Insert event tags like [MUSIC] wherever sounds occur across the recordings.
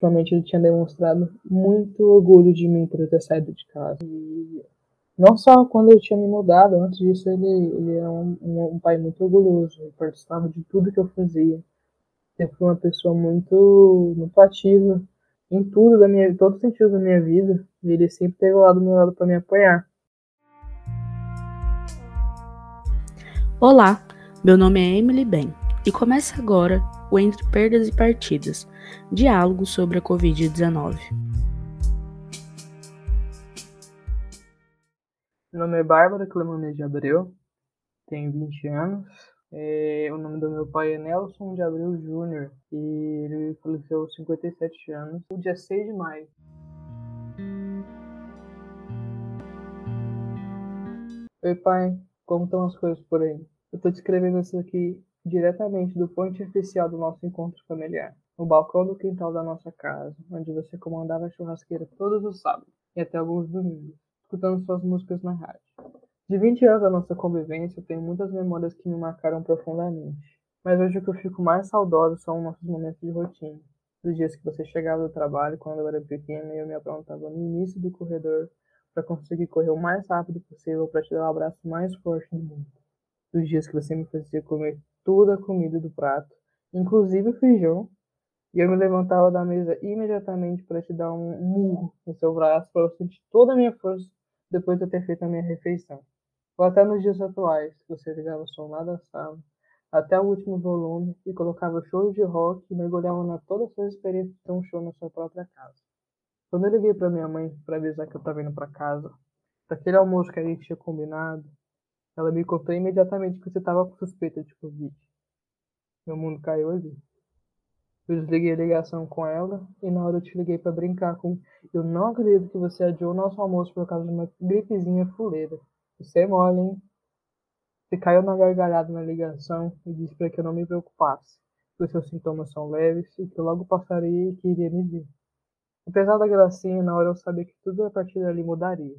Ultimamente ele tinha demonstrado muito orgulho de mim por eu ter saído de casa. E não só quando eu tinha me mudado, antes disso ele, ele era um, um, um pai muito orgulhoso, ele participava de tudo que eu fazia. Sempre foi uma pessoa muito, muito ativa em tudo da minha, todos os sentidos da minha vida. Ele sempre teve lá do meu lado para me apoiar. Olá, meu nome é Emily Ben e começa agora o Entre Perdas e Partidas, diálogo sobre a Covid-19. Meu nome é Bárbara Clemanês de Abreu, tenho 20 anos. É, o nome do meu pai é Nelson de Abreu Júnior e ele faleceu aos 57 anos, no dia 6 de maio. Oi pai, como estão as coisas por aí? Eu estou descrevendo isso aqui diretamente do ponto oficial do nosso encontro familiar, no balcão do quintal da nossa casa, onde você comandava a churrasqueira todos os sábados e até alguns domingos, escutando suas músicas na rádio. De 20 anos da nossa convivência, eu tenho muitas memórias que me marcaram profundamente. Mas hoje o que eu fico mais saudoso são nossos momentos de rotina. Dos dias que você chegava do trabalho quando eu era pequena e eu me aprontava no início do corredor para conseguir correr o mais rápido possível para te dar o abraço mais forte do mundo. Dos dias que você me fazia comer toda a comida do prato, inclusive o feijão, e eu me levantava da mesa imediatamente para te dar um murro no seu braço para eu sentir toda a minha força depois de eu ter feito a minha refeição. Ou até nos dias atuais, você ligava o som lá da sala, até o último volume e colocava shows de rock e mergulhava na toda a sua experiência de ter um show na sua própria casa. Quando eu liguei para minha mãe para avisar que eu estava indo para casa, daquele almoço que a gente tinha combinado, ela me contou imediatamente que você estava com suspeita de Covid. Meu mundo caiu ali. Eu desliguei a ligação com ela e na hora eu te liguei para brincar com eu não acredito que você adiou nosso almoço por causa de uma gripezinha fuleira. Você é mole, hein? Você caiu na gargalhada na ligação e disse para que eu não me preocupasse, os seus sintomas são leves e que eu logo passaria e que iria me ver. Apesar da gracinha, na hora eu sabia que tudo a partir dali mudaria.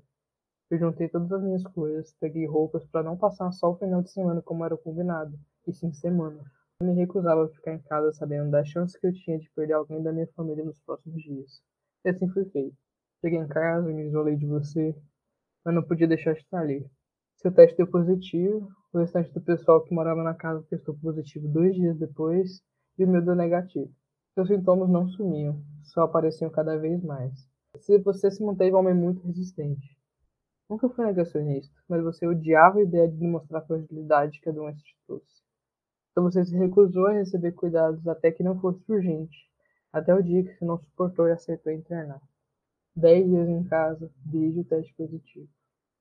Eu juntei todas as minhas coisas, peguei roupas para não passar só o final de semana como era combinado, e sim semana. Eu me recusava a ficar em casa sabendo da chance que eu tinha de perder alguém da minha família nos próximos dias. E assim foi feito. Cheguei em casa, me isolei de você, mas não podia deixar de estar ali. Seu teste deu positivo, o restante do pessoal que morava na casa testou positivo dois dias depois, e o meu deu negativo. Seus sintomas não sumiam, só apareciam cada vez mais. Se você se manteve um homem muito resistente. Nunca foi negacionista, mas você odiava a ideia de demonstrar a fragilidade que a doença te trouxe. Então você se recusou a receber cuidados até que não fosse urgente, até o dia que você não suportou e aceitou internar. Dez dias em casa, desde o teste positivo.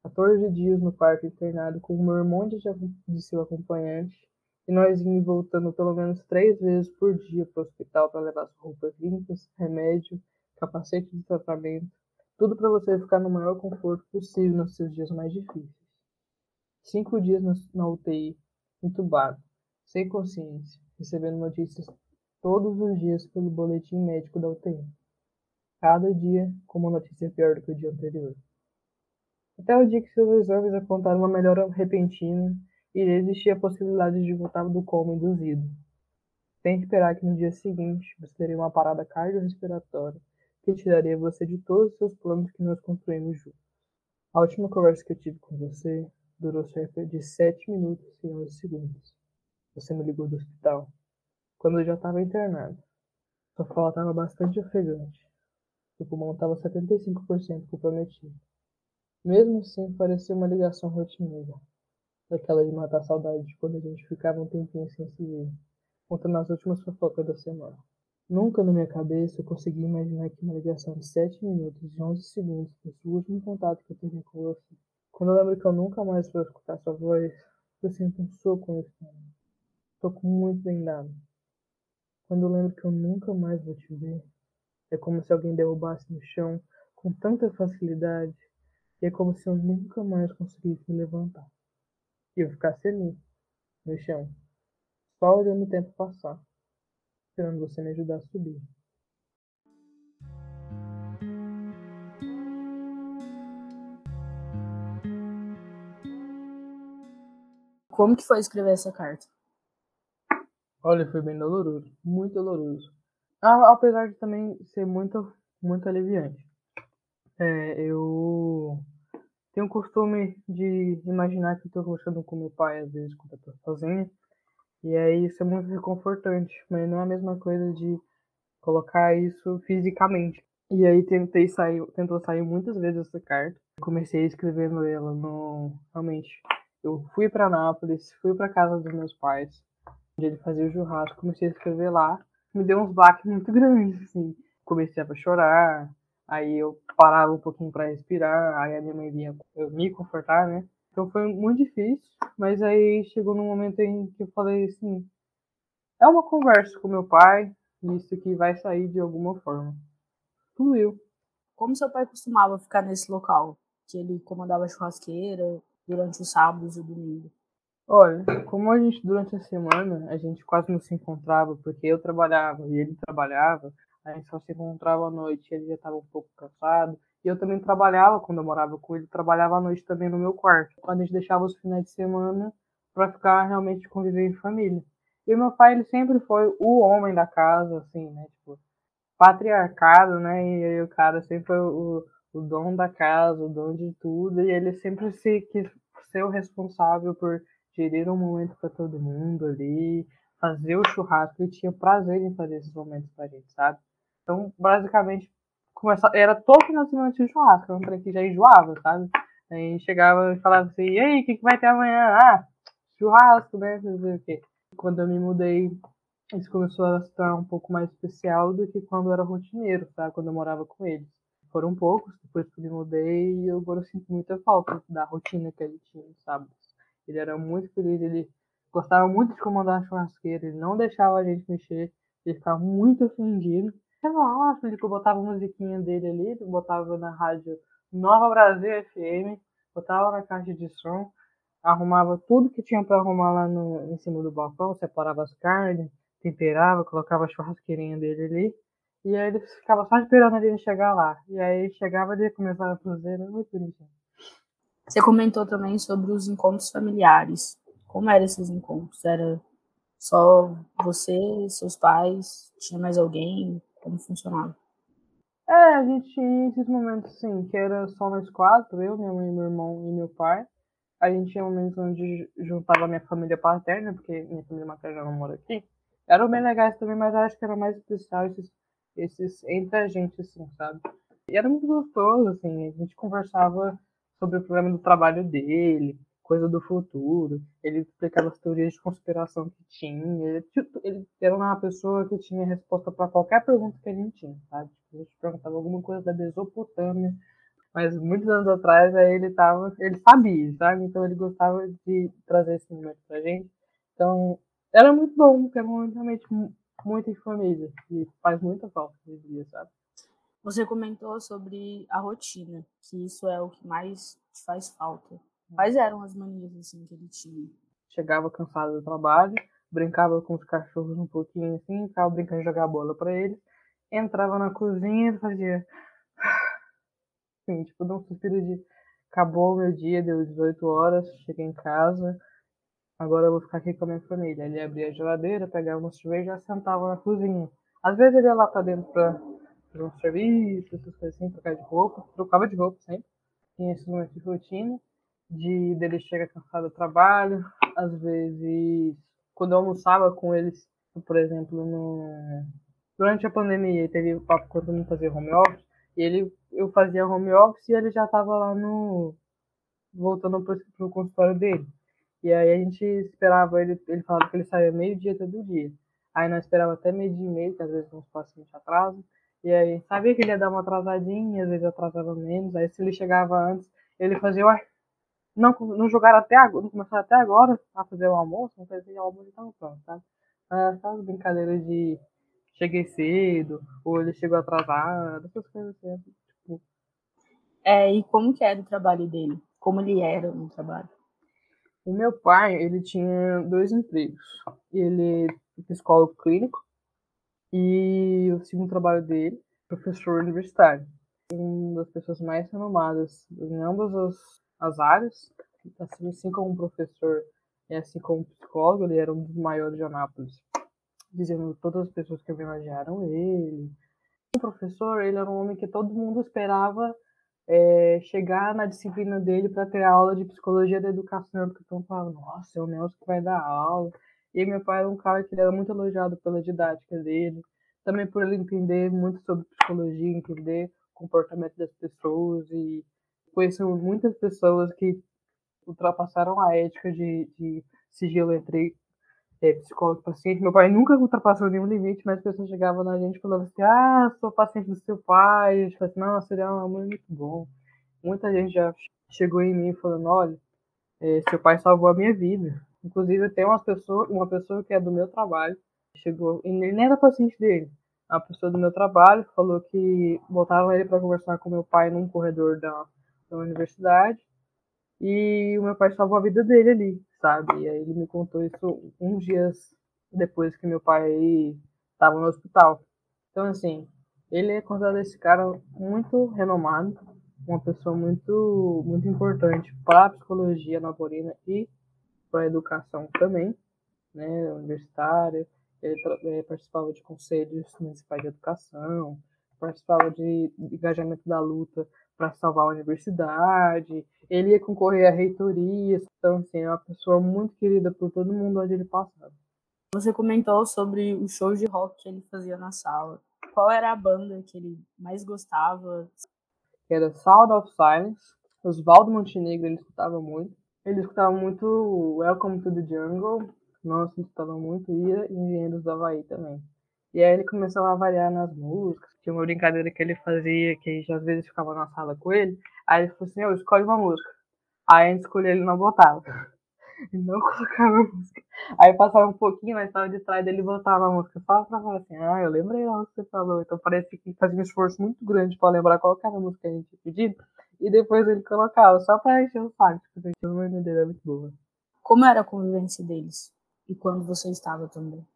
14 dias no quarto internado com o meu irmão de, seu acompanhante, e nós e voltando pelo menos três vezes por dia para o hospital para levar as roupas limpas, remédio, capacete de tratamento, tudo para você ficar no maior conforto possível nos seus dias mais difíceis. Cinco dias na UTI, entubado, sem consciência, recebendo notícias todos os dias pelo boletim médico da UTI. Cada dia com uma notícia pior do que o dia anterior. Até o dia que seus exames apontaram uma melhora repentina e existia a possibilidade de voltar do coma induzido. Sem esperar que no dia seguinte você teria uma parada cardiorrespiratória que tiraria você de todos os seus planos que nós construímos juntos. A última conversa que eu tive com você durou cerca de 7 minutos e 11 segundos. Você me ligou do hospital, quando eu já estava internado. Sua fala estava bastante ofegante. Seu pulmão estava 75% comprometido. Mesmo assim, parecia uma ligação rotineira, daquela de matar a saudade de quando a gente ficava um tempinho sem se ver, contando as últimas fofocas da semana. Nunca na minha cabeça eu consegui imaginar que uma ligação de 7 minutos e 11 segundos fosse o último contato que eu teria com você. Quando eu lembro que eu nunca mais vou escutar sua voz, eu sinto um soco no estômago. Soco muito bem dado. Quando eu lembro que eu nunca mais vou te ver, é como se alguém derrubasse no chão com tanta facilidade e é como se eu nunca mais conseguisse me levantar. E eu ficasse ali, no chão, só olhando o tempo passar esperando você me ajudar a subir. Como que foi escrever essa carta? Olha, foi bem doloroso, muito doloroso. Apesar de também ser muito, muito aliviante. É, eu tenho o costume de imaginar que estou conversando com meu pai, às vezes, quando eu tô sozinho. E aí isso é muito reconfortante, mas não é a mesma coisa de colocar isso fisicamente. E aí tentei sair, tentou sair muitas vezes essa carta. Comecei escrevendo ela no realmente. Eu fui para Nápoles, fui para casa dos meus pais, onde ele fazia o churrasco, comecei a escrever lá. Me deu uns baques muito [LAUGHS] grandes, assim. Comecei a chorar, aí eu parava um pouquinho para respirar, aí a minha mãe vinha me confortar, né? Então foi muito difícil, mas aí chegou num momento em que eu falei assim: é uma conversa com meu pai, isso que vai sair de alguma forma. Fluiu. Como seu pai costumava ficar nesse local? Que ele comandava a churrasqueira durante os sábados e domingo? Olha, como a gente durante a semana a gente quase não se encontrava porque eu trabalhava e ele trabalhava, a gente só se encontrava à noite, ele já estava um pouco cansado. E eu também trabalhava quando eu morava com ele, trabalhava à noite também no meu quarto. A gente deixava os finais de semana para ficar realmente conviver em família. E meu pai, ele sempre foi o homem da casa, assim, né? Tipo, patriarcado, né? E o cara sempre foi o, o dono da casa, o dono de tudo. E ele sempre se quis ser o responsável por gerir um momento para todo mundo ali, fazer o churrasco. Ele tinha prazer em fazer esses momentos pra gente, sabe? Então, basicamente, começava, era todo final de semana tinha churrasco. Um trem que já enjoava, sabe? Aí chegava e falava assim, e aí, o que, que vai ter amanhã? Ah, churrasco, né? O quê quando eu me mudei, isso começou a se tornar um pouco mais especial do que quando eu era rotineiro, tá? Quando eu morava com eles. Foram poucos, depois que eu me mudei, e eu agora sinto muita falta da rotina que ele tinha, sabe? Ele era muito feliz, ele gostava muito de comandar a churrasqueira, ele não deixava a gente mexer, ele ficava muito ofendido. Eu nossa, ele botava a musiquinha dele ali, botava na rádio Nova Brasil FM, botava na caixa de som, arrumava tudo que tinha para arrumar lá no, em cima do balcão, separava as carnes, temperava, colocava a churrasqueirinha dele ali. E aí ele ficava só esperando ele chegar lá. E aí chegava e começava a fazer, era muito bonitinho. Você comentou também sobre os encontros familiares. Como eram esses encontros? Era só você, seus pais? Tinha mais alguém? Como funcionava? É, a gente tinha esses momentos assim, que era só nós quatro, eu, minha mãe, meu irmão e meu pai a gente tinha momentos onde juntava minha família paterna, porque minha família materna não mora aqui. Eram bem legais também, mas acho que era mais especial esses, esses entre a gente, assim, sabe? E era muito gostoso, assim, a gente conversava sobre o problema do trabalho dele, coisa do futuro, ele explicava as teorias de conspiração que tinha, ele, tipo, ele era uma pessoa que tinha resposta para qualquer pergunta que a gente tinha, sabe? Tipo, a gente perguntava alguma coisa da Mesopotâmia, mas muitos anos atrás aí ele tava, ele sabia, sabe? Então ele gostava de trazer esse momento pra gente. Então era muito bom, porque era um momento realmente muito família e faz muita falta esse dia, sabe? Você comentou sobre a rotina, que isso é o que mais te faz falta. Quais eram as manias assim que ele tinha? Chegava cansado do trabalho, brincava com os cachorros um pouquinho assim, ficava brincando de jogar bola para eles, entrava na cozinha e fazia [SIGHS] assim, tipo, de um suspiro de acabou o meu dia, deu 18 horas, cheguei em casa, agora eu vou ficar aqui com a minha família. Ele abria a geladeira, pegava uma cerveja e sentava na cozinha. Às vezes ele ia lá pra dentro pra fazer um serviço, essas coisas assim, trocar de roupa, trocava de roupa sempre. Tinha esse momento de rotina, de dele chegar cansado do trabalho, às vezes quando eu almoçava com eles, por exemplo, no... durante a pandemia, teve o papo quando eu fazia home office, e ele, eu fazia home office e ele já estava lá no. voltando pro, pro consultório dele. E aí a gente esperava ele, ele falava que ele saía meio-dia todo dia. Aí nós esperava até meio-dia e meio, que às vezes uns pacientes atrasam. E aí sabia que ele ia dar uma atrasadinha, às vezes atrasava menos. Aí se ele chegava antes, ele fazia, ué, não, não jogaram até agora, não começaram até agora a fazer o almoço, não fazia o almoço estava pronto, sabe? Essas brincadeiras de cheguei cedo, ou ele chegou atrasado, essas coisas assim. Tipo... É, e como que era o trabalho dele? Como ele era no trabalho? O meu pai, ele tinha dois empregos. Ele é psicólogo clínico e o segundo trabalho dele, professor universitário. Uma das pessoas mais renomadas em ambas as, as áreas, assim, assim como professor e assim como psicólogo, ele era um dos maiores de Anápolis dizendo todas as pessoas que homenagearam ele. O professor, ele era um homem que todo mundo esperava é, chegar na disciplina dele para ter aula de psicologia da educação, porque estão falando, nossa, é o Nelson que vai dar aula. E meu pai era um cara que era muito elogiado pela didática dele, também por ele entender muito sobre psicologia, entender o comportamento das pessoas e conheceu muitas pessoas que ultrapassaram a ética de, de sigilo entre é, psicólogo e paciente. Meu pai nunca ultrapassou nenhum limite, mas as pessoas chegavam na gente falando assim: Ah, sou paciente do seu pai. A gente falou assim: Não, seria amor muito bom. Muita gente já chegou em mim falando: Olha, é, seu pai salvou a minha vida. Inclusive, tem uma pessoa, uma pessoa que é do meu trabalho, chegou, e ele nem era paciente dele. A pessoa do meu trabalho falou que botaram ele para conversar com meu pai num corredor da, da universidade e o meu pai salvou a vida dele ali, sabe? E aí ele me contou isso uns dias depois que meu pai estava no hospital. Então, assim, ele é considerado esse cara muito renomado, uma pessoa muito, muito importante para a psicologia napolina e para a educação também, né, universitária. Ele, ele participava de conselhos municipais de educação, participava de engajamento da luta para salvar a universidade, ele ia concorrer à reitoria, então assim, é uma pessoa muito querida por todo mundo onde ele passava. Você comentou sobre os shows de rock que ele fazia na sala. Qual era a banda que ele mais gostava? Era Sound of Silence. Oswaldo Montenegro ele escutava muito. Ele escutava muito Welcome to the Jungle. Nossa, escutava muito. E Engenheiros do Havaí também. E aí ele começou a variar nas músicas. Tinha uma brincadeira que ele fazia, que a gente às vezes ficava na sala com ele. Aí ele falou assim, eu escolhe uma música. Aí a gente escolheu, ele não botava. [LAUGHS] Ele não colocava a música. Aí passava um pouquinho, nós estava distraído, ele botava a música só pra falar assim, ah, eu lembrei lá o que você falou. Então parece que fazia um esforço muito grande pra lembrar qual era a música que a gente tinha pedido. E depois ele colocava, só pra encher o saco. Tipo, a mania dele é muito boa. Como era a convivência deles? E quando você estava também?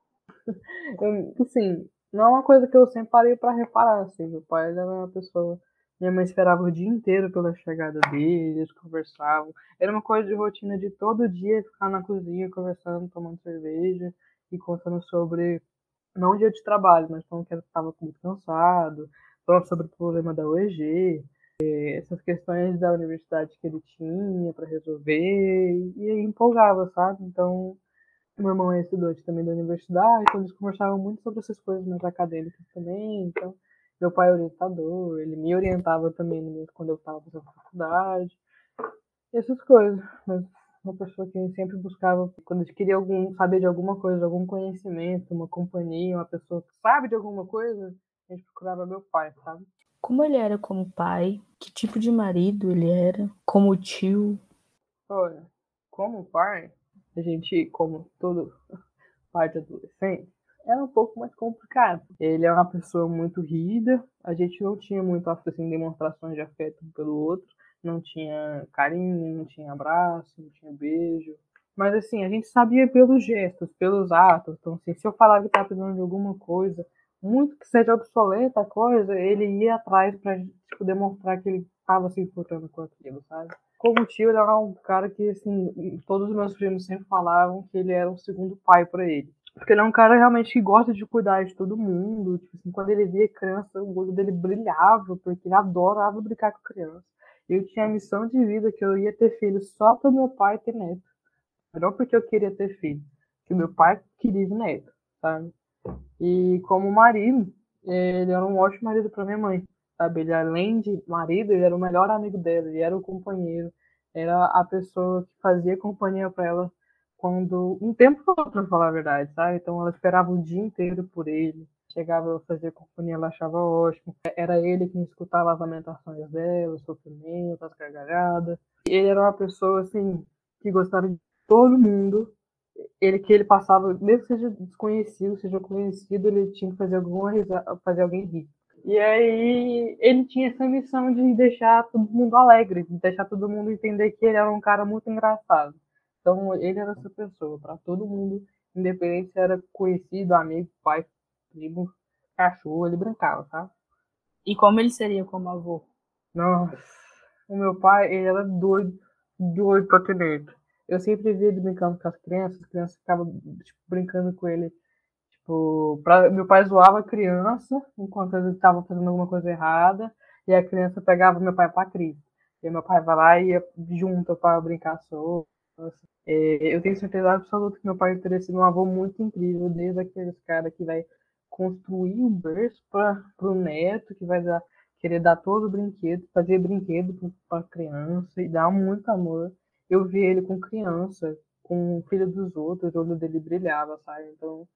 [LAUGHS] eu, assim, não é uma coisa que eu sempre parei para reparar, assim, meu pai era uma pessoa, minha mãe esperava o dia inteiro pela chegada dele, eles conversavam, era uma coisa de rotina de todo dia ficar na cozinha conversando, tomando cerveja e contando sobre, não o dia de trabalho, mas falando que estava muito cansado, falando sobre o problema da UEG, eh, essas questões da universidade que ele tinha para resolver, e empolgava, sabe? Então, meu irmão é estudante também da universidade, então eles conversavam muito sobre essas coisas mais acadêmicas também. Então, meu pai é orientador, ele me orientava também quando eu estava fazendo faculdade. Essas coisas. Mas uma pessoa que sempre buscava, quando a gente queria algum, saber de alguma coisa, algum conhecimento, uma companhia, uma pessoa que sabe de alguma coisa, a gente procurava meu pai, sabe? Como ele era como pai? Que tipo de marido ele era? Como tio? Olha, como pai, a gente, como todo [LAUGHS] pai de adolescente, era um pouco mais complicado. Ele é uma pessoa muito rígida, a gente não tinha muito assim, demonstrações de afeto um pelo outro, não tinha carinho, não tinha abraço, não tinha beijo. Mas assim, a gente sabia pelos gestos, pelos atos. Então, assim, se eu falava que estava precisando de alguma coisa, muito que seja obsoleta a coisa, ele ia atrás para tipo, demonstrar que ele estava se importando com aquilo, sabe? Como tio, ele era um cara que, assim, todos os meus primos sempre falavam que ele era um segundo pai para ele. Porque ele é um cara realmente que gosta de cuidar de todo mundo. Tipo assim, quando ele via criança, o olho dele brilhava, porque ele adorava brincar com criança. Eu tinha a missão de vida que eu ia ter filho só para meu pai ter neto. Não porque eu queria ter filho, que meu pai queria neto, sabe? E como marido, ele era um ótimo marido para minha mãe sabe? Ele, além de marido, ele era o melhor amigo dela, ele era o companheiro, era a pessoa que fazia companhia para ela quando um tempo para falar a verdade, sabe? Então ela esperava o dia inteiro por ele. Chegava a fazer companhia, ela achava ótimo. Era ele quem escutava as lamentações dela, o sofrimento, as gargalhadas. Ele era uma pessoa assim que gostava de todo mundo. Ele que ele passava, mesmo que seja desconhecido, seja conhecido, ele tinha que fazer alguma fazer alguém rir. E aí ele tinha essa missão de deixar todo mundo alegre, de deixar todo mundo entender que ele era um cara muito engraçado. Então ele era essa pessoa, para todo mundo, independente se era conhecido, amigo, pai, primo, cachorro, ele brincava, tá? E como ele seria como avô? Nossa, o meu pai, ele era doido, doido pra ter Eu sempre via ele brincando com as crianças, as crianças ficavam tipo, brincando com ele Tipo, pra, meu pai zoava a criança enquanto ele estava fazendo alguma coisa errada, e a criança pegava meu pai para Cristo. E meu pai vai lá e ia junto para brincar solto. Assim. É, eu tenho certeza absoluta que meu pai teria sido um avô muito incrível, desde aqueles caras que vai construir um berço para o neto, que vai dar, querer dar todo o brinquedo, fazer brinquedo para criança e dar muito amor. Eu vi ele com criança, com o filho dos outros, o olho dele brilhava, sabe? Então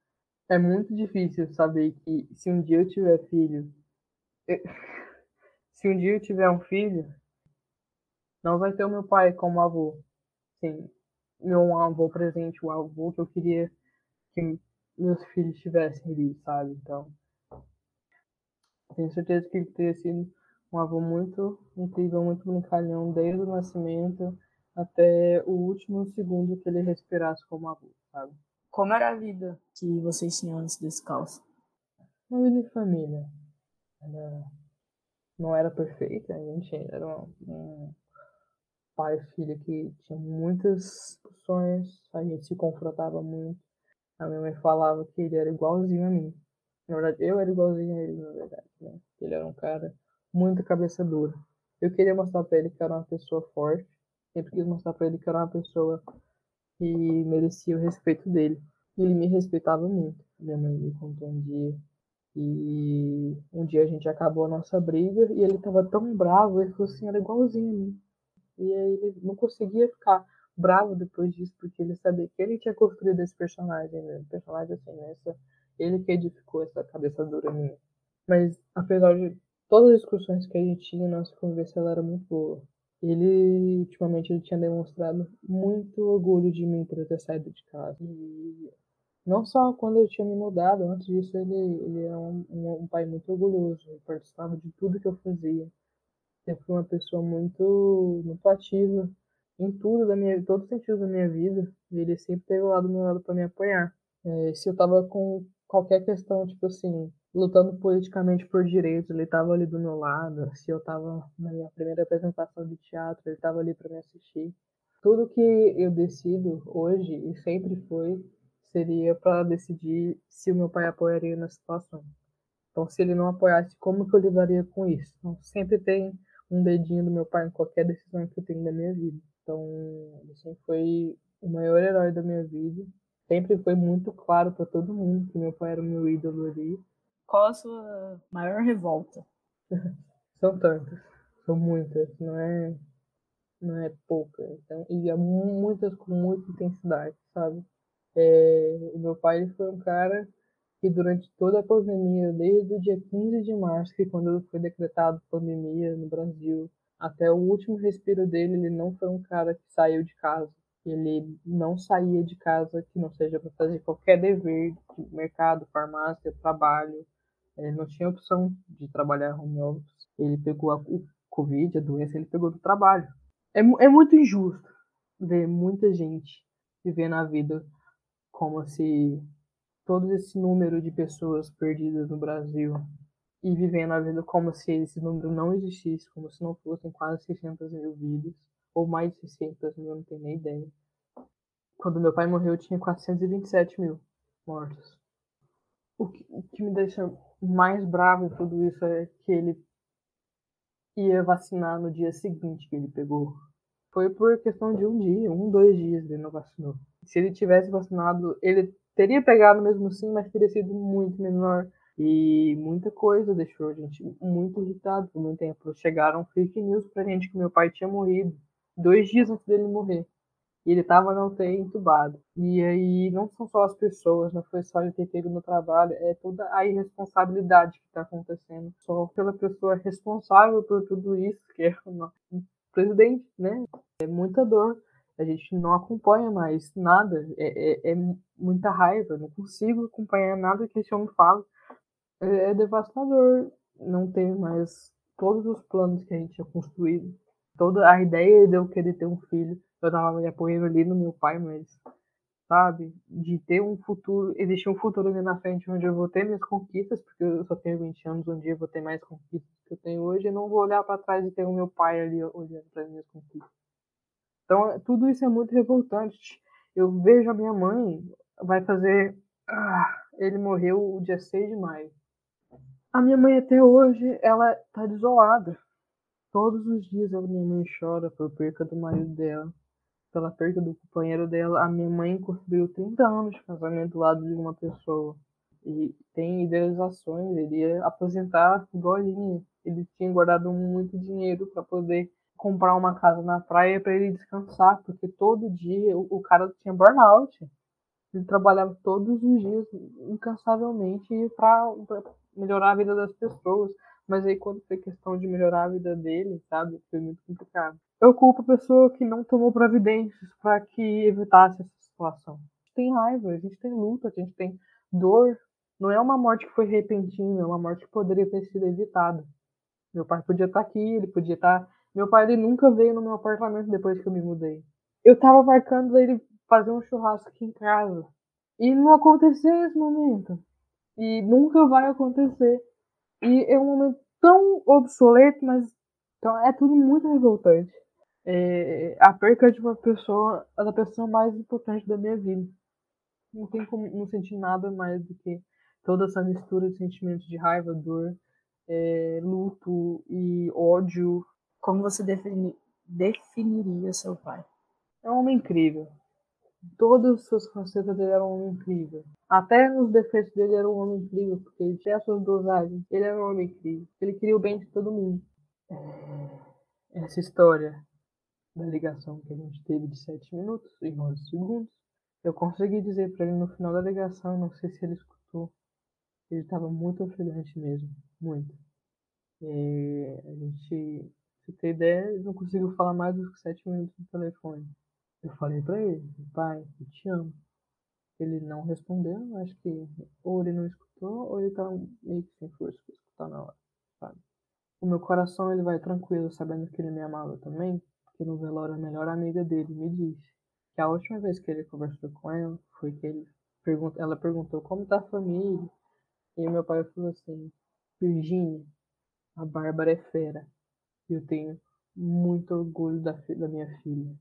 é muito difícil saber que se um dia eu tiver filho, [LAUGHS] se um dia eu tiver um filho, não vai ter o meu pai como avô. Sim, meu avô presente, o avô que eu queria que meus filhos tivessem ali, sabe? Então, tenho certeza que ele teria sido um avô muito incrível, muito brincalhão, desde o nascimento até o último segundo que ele respirasse como avô, sabe? Como era a vida que vocês tinham antes desse caos? Uma vida de família. Era... Não era perfeita, a gente era um, um pai e filha que tinha muitas discussões, a gente se confrontava muito. A minha mãe falava que ele era igualzinho a mim. Na verdade, eu era igualzinho a ele, na verdade. Né? Ele era um cara muito cabeça dura. Eu queria mostrar pra ele que era uma pessoa forte. Sempre quis mostrar pra ele que era uma pessoa que merecia o respeito dele. E ele me respeitava muito. Minha mãe me contou um dia. E um dia a gente acabou a nossa briga e ele tava tão bravo, ele falou assim, era igualzinho a mim. E aí ele não conseguia ficar bravo depois disso, porque ele sabia que ele tinha construído esse personagem, né? personagem assim, né? Essa, ele que edificou essa cabeça dura minha. Mas apesar de todas as discussões que a gente tinha, nossa conversa ela era muito boa. Ele, ultimamente, ele tinha demonstrado muito orgulho de mim por ter saído de casa. E não só quando eu tinha me mudado, antes disso ele, ele era um, um, um pai muito orgulhoso, ele participava de tudo que eu fazia. Sempre foi uma pessoa muito, muito ativa em tudo da minha, todos os sentidos da minha vida. Ele sempre teve lá do meu lado para me apoiar. É, se eu tava com qualquer questão, tipo assim, lutando politicamente por direitos, ele estava ali do meu lado. Se eu estava na minha primeira apresentação de teatro, ele estava ali para me assistir. Tudo que eu decido hoje e sempre foi seria para decidir se o meu pai apoiaria na situação. Então, se ele não apoiasse, como que eu lidaria com isso? Então, sempre tem um dedinho do meu pai em qualquer decisão que eu tenho da minha vida. Então, ele sempre foi o maior herói da minha vida. Sempre foi muito claro para todo mundo que meu pai era o meu ídolo ali. Qual a sua maior revolta? [LAUGHS] São tantas, são muitas, não é, não é pouca. Então, e é muitas com muita intensidade, sabe? É, o meu pai ele foi um cara que durante toda a pandemia, desde o dia 15 de março, que quando foi decretado pandemia no Brasil, até o último respiro dele, ele não foi um cara que saiu de casa. Ele não saía de casa que não seja para fazer qualquer dever de mercado, farmácia, trabalho. Ele não tinha opção de trabalhar home office. Ele pegou a, Covid, a doença, ele pegou do trabalho. É, é muito injusto ver muita gente vivendo a vida como se todo esse número de pessoas perdidas no Brasil e vivendo a vida como se esse número não existisse, como se não fossem quase 600 mil vidas, ou mais de 600 mil, não tenho nem ideia. Quando meu pai morreu, eu tinha 427 mil mortos. O que, o que me deixa mais bravo em tudo isso é que ele ia vacinar no dia seguinte que ele pegou. Foi por questão de um dia, um, dois dias ele não vacinou. Se ele tivesse vacinado, ele teria pegado mesmo sim, mas teria sido muito menor. E muita coisa deixou a gente muito irritado por muito tempo. Chegaram fake news pra gente que meu pai tinha morrido dois dias antes dele morrer. E ele tava na UTI entubado. E aí não são só as pessoas, não foi só ele ter pego no trabalho, é toda a irresponsabilidade que tá acontecendo. Só pela pessoa responsável por tudo isso, que é o presidente, né? É muita dor. A gente não acompanha mais nada. É, é, é muita raiva. Não consigo acompanhar nada que esse homem fala. É, é devastador não ter mais todos os planos que a gente tinha construído. Toda a ideia de eu querer ter um filho eu tava me apoiando ali no meu pai, mas, sabe, de ter um futuro, existir um futuro ali na frente onde eu vou ter minhas conquistas, porque eu só tenho 20 anos, um dia eu vou ter mais conquistas que eu tenho hoje, e não vou olhar para trás e ter o meu pai ali olhando para as minhas conquistas. Então, tudo isso é muito revoltante. Eu vejo a minha mãe, vai fazer. Ah, Ele morreu o dia 6 de maio. A minha mãe até hoje, ela tá desolada. Todos os dias a minha mãe chora por perca do marido dela, pela perca do companheiro dela. A minha mãe construiu 30 anos de casamento do lado de uma pessoa. E tem idealizações, ele ia aposentar igualzinho. Ele tinha guardado muito dinheiro para poder comprar uma casa na praia para ele descansar, porque todo dia o, o cara tinha burnout. Ele trabalhava todos os dias incansavelmente para melhorar a vida das pessoas. Mas aí quando foi questão de melhorar a vida dele, sabe, foi muito complicado. Eu culpo a pessoa que não tomou providências para que evitasse essa situação. Tem raiva, a gente tem luta, a gente tem dor. Não é uma morte que foi repentina, é uma morte que poderia ter sido evitada. Meu pai podia estar aqui, ele podia estar. Meu pai ele nunca veio no meu apartamento depois que eu me mudei. Eu tava marcando ele fazer um churrasco aqui em casa. E não aconteceu esse momento. E nunca vai acontecer. E é um momento tão obsoleto, mas então, é tudo muito revoltante. É, a perca de uma pessoa, é a pessoa mais importante da minha vida. Não tem como não sentir nada mais do que toda essa mistura de sentimentos de raiva, dor, é, luto e ódio. Como você defini definiria seu pai? É um homem incrível. Todas as suas facetas dele eram um homem incrível. Até nos defeitos dele era um homem incrível, porque ele tinha suas dosagens. Ele era um homem incrível. Ele queria o bem de todo mundo. É... Essa história da ligação que a gente teve de 7 minutos e 11 segundos, eu consegui dizer para ele no final da ligação, não sei se ele escutou, ele estava muito ofegante mesmo, muito. E a gente, se ter ideia, não conseguiu falar mais do que 7 minutos no telefone. Eu falei para ele, pai, eu te amo. Ele não respondeu, acho que ou ele não escutou ou ele tá meio que sem força pra escutar na hora, sabe? O meu coração ele vai tranquilo sabendo que ele me amava também, porque no velório a melhor amiga dele me disse que a última vez que ele conversou com ela foi que ele pergunta, ela perguntou como tá a família. E meu pai falou assim, Virginia, a Bárbara é fera. Eu tenho muito orgulho da, da minha filha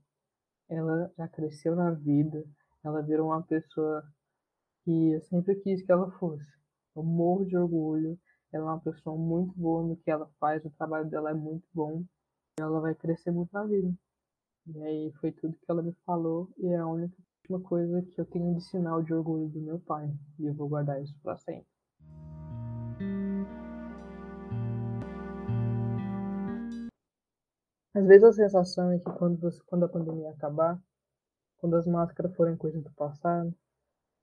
ela já cresceu na vida, ela virou uma pessoa que eu sempre quis que ela fosse. Eu morro de orgulho, ela é uma pessoa muito boa no que ela faz, o trabalho dela é muito bom, e ela vai crescer muito na vida. E aí foi tudo que ela me falou, e é a única coisa que eu tenho de sinal de orgulho do meu pai, e eu vou guardar isso para sempre. Às vezes a sensação é que quando, você, quando a pandemia acabar, quando as máscaras forem coisa do passado,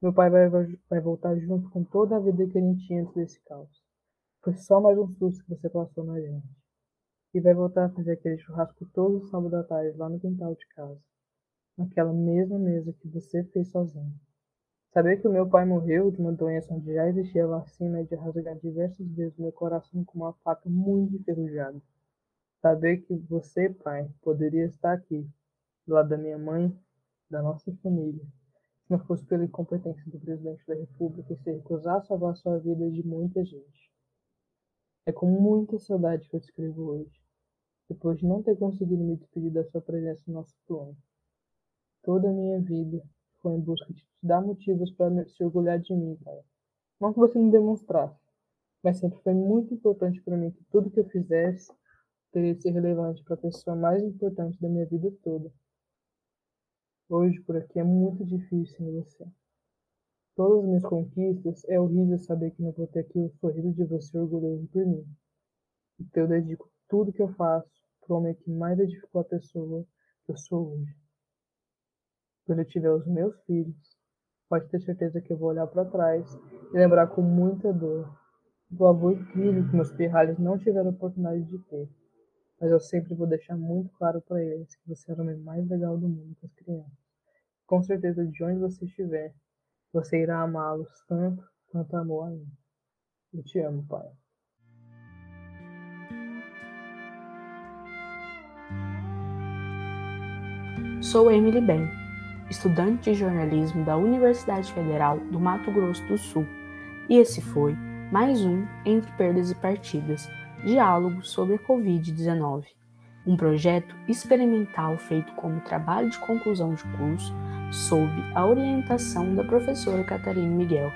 meu pai vai, vai voltar junto com toda a vida que a gente tinha antes desse caos. Foi só mais um susto que você passou na gente. E vai voltar a fazer aquele churrasco todo sábado à tarde lá no quintal de casa. Naquela mesma mesa que você fez sozinho. Saber que o meu pai morreu de uma doença onde já existia vacina é de rasgar diversas vezes meu coração com uma faca muito enferrujada. Saber que você, pai, poderia estar aqui, do lado da minha mãe, da nossa família, se não fosse pela incompetência do presidente da República e se recusar a salvar sua vida de muita gente. É com muita saudade que eu escrevo hoje, depois de não ter conseguido me despedir da sua presença no nosso plano. Toda a minha vida foi em busca de te dar motivos para se orgulhar de mim, pai. Não que você me demonstrasse, mas sempre foi muito importante para mim que tudo que eu fizesse teria de ser relevante para a pessoa mais importante da minha vida toda. Hoje, por aqui, é muito difícil em você. Todas as minhas conquistas, é horrível saber que não vou ter aqui o sorriso de você orgulhoso por mim. Então eu dedico tudo que eu faço para o homem que mais edificou a pessoa que eu sou hoje. Quando eu tiver os meus filhos, pode ter certeza que eu vou olhar para trás e lembrar com muita dor do avô incrível que meus pirralhos não tiveram oportunidade de ter. Mas eu sempre vou deixar muito claro para eles que você é o homem mais legal do mundo com as crianças. Com certeza, de onde você estiver, você irá amá-los tanto quanto amou a mim. Eu te amo, pai. Sou Emily Ben, estudante de jornalismo da Universidade Federal do Mato Grosso do Sul, e esse foi mais um Entre Perdas e Partidas Diálogo sobre a Covid-19, um projeto experimental feito como trabalho de conclusão de curso sob a orientação da professora Catarina Miguel.